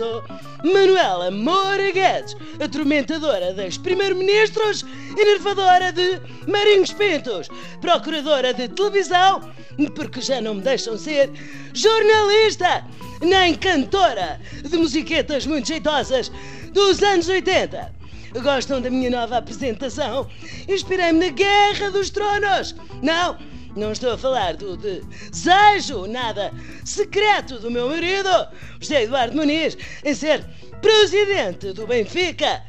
sou Manuela Moura Guedes, atormentadora dos primeiros-ministros, enervadora de Marinhos Pintos, procuradora de televisão, porque já não me deixam ser jornalista, nem cantora de musiquetas muito jeitosas dos anos 80. Gostam da minha nova apresentação? Inspirei-me na Guerra dos Tronos. Não, não estou a falar do desejo, nada secreto do meu marido, José Eduardo Muniz, em ser presidente do Benfica.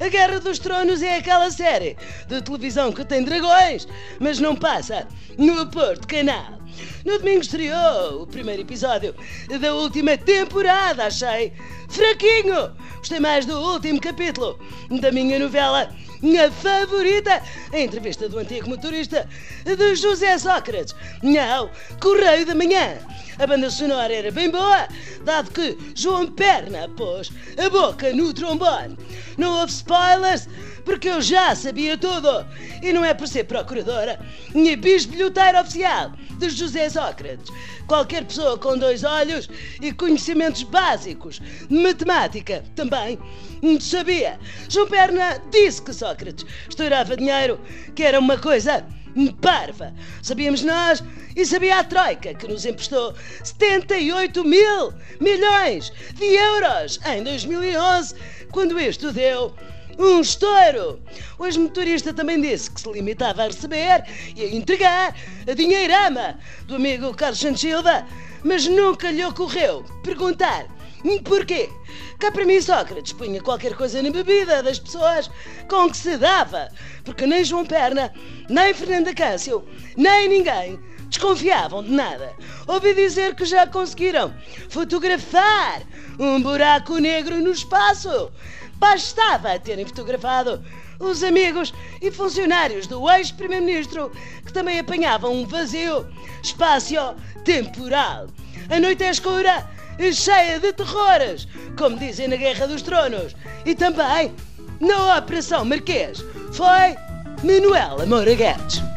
A Guerra dos Tronos é aquela série de televisão que tem dragões, mas não passa no Porto Canal. No domingo estreou o primeiro episódio da última temporada, achei fraquinho. Gostei mais do último capítulo da minha novela minha favorita, a entrevista do antigo motorista de José Sócrates, não, Correio da Manhã. A banda sonora era bem boa, dado que João Perna pôs a boca no trombone. Não houve spoilers, porque eu já sabia tudo. E não é por ser procuradora nem bisbilhoteira oficial de José Sócrates. Qualquer pessoa com dois olhos e conhecimentos básicos de matemática também sabia. João Perna disse que Sócrates estourava dinheiro, que era uma coisa parva. Sabíamos nós e sabia a Troika, que nos emprestou 78 mil milhões de euros em 2011, quando isto deu um estouro. O ex-motorista também disse que se limitava a receber e a entregar a dinheirama do amigo Carlos Santos Silva, mas nunca lhe ocorreu perguntar Porquê? Cá para mim Sócrates punha qualquer coisa na bebida das pessoas com que se dava, porque nem João Perna, nem Fernanda Cássio, nem ninguém desconfiavam de nada. Ouvi dizer que já conseguiram fotografar um buraco negro no espaço. Bastava terem fotografado os amigos e funcionários do ex-primeiro-ministro que também apanhavam um vazio espaço-temporal. A noite é escura cheia de terrores, como dizem na Guerra dos Tronos. E também na Operação Marquês foi Manuela Moura.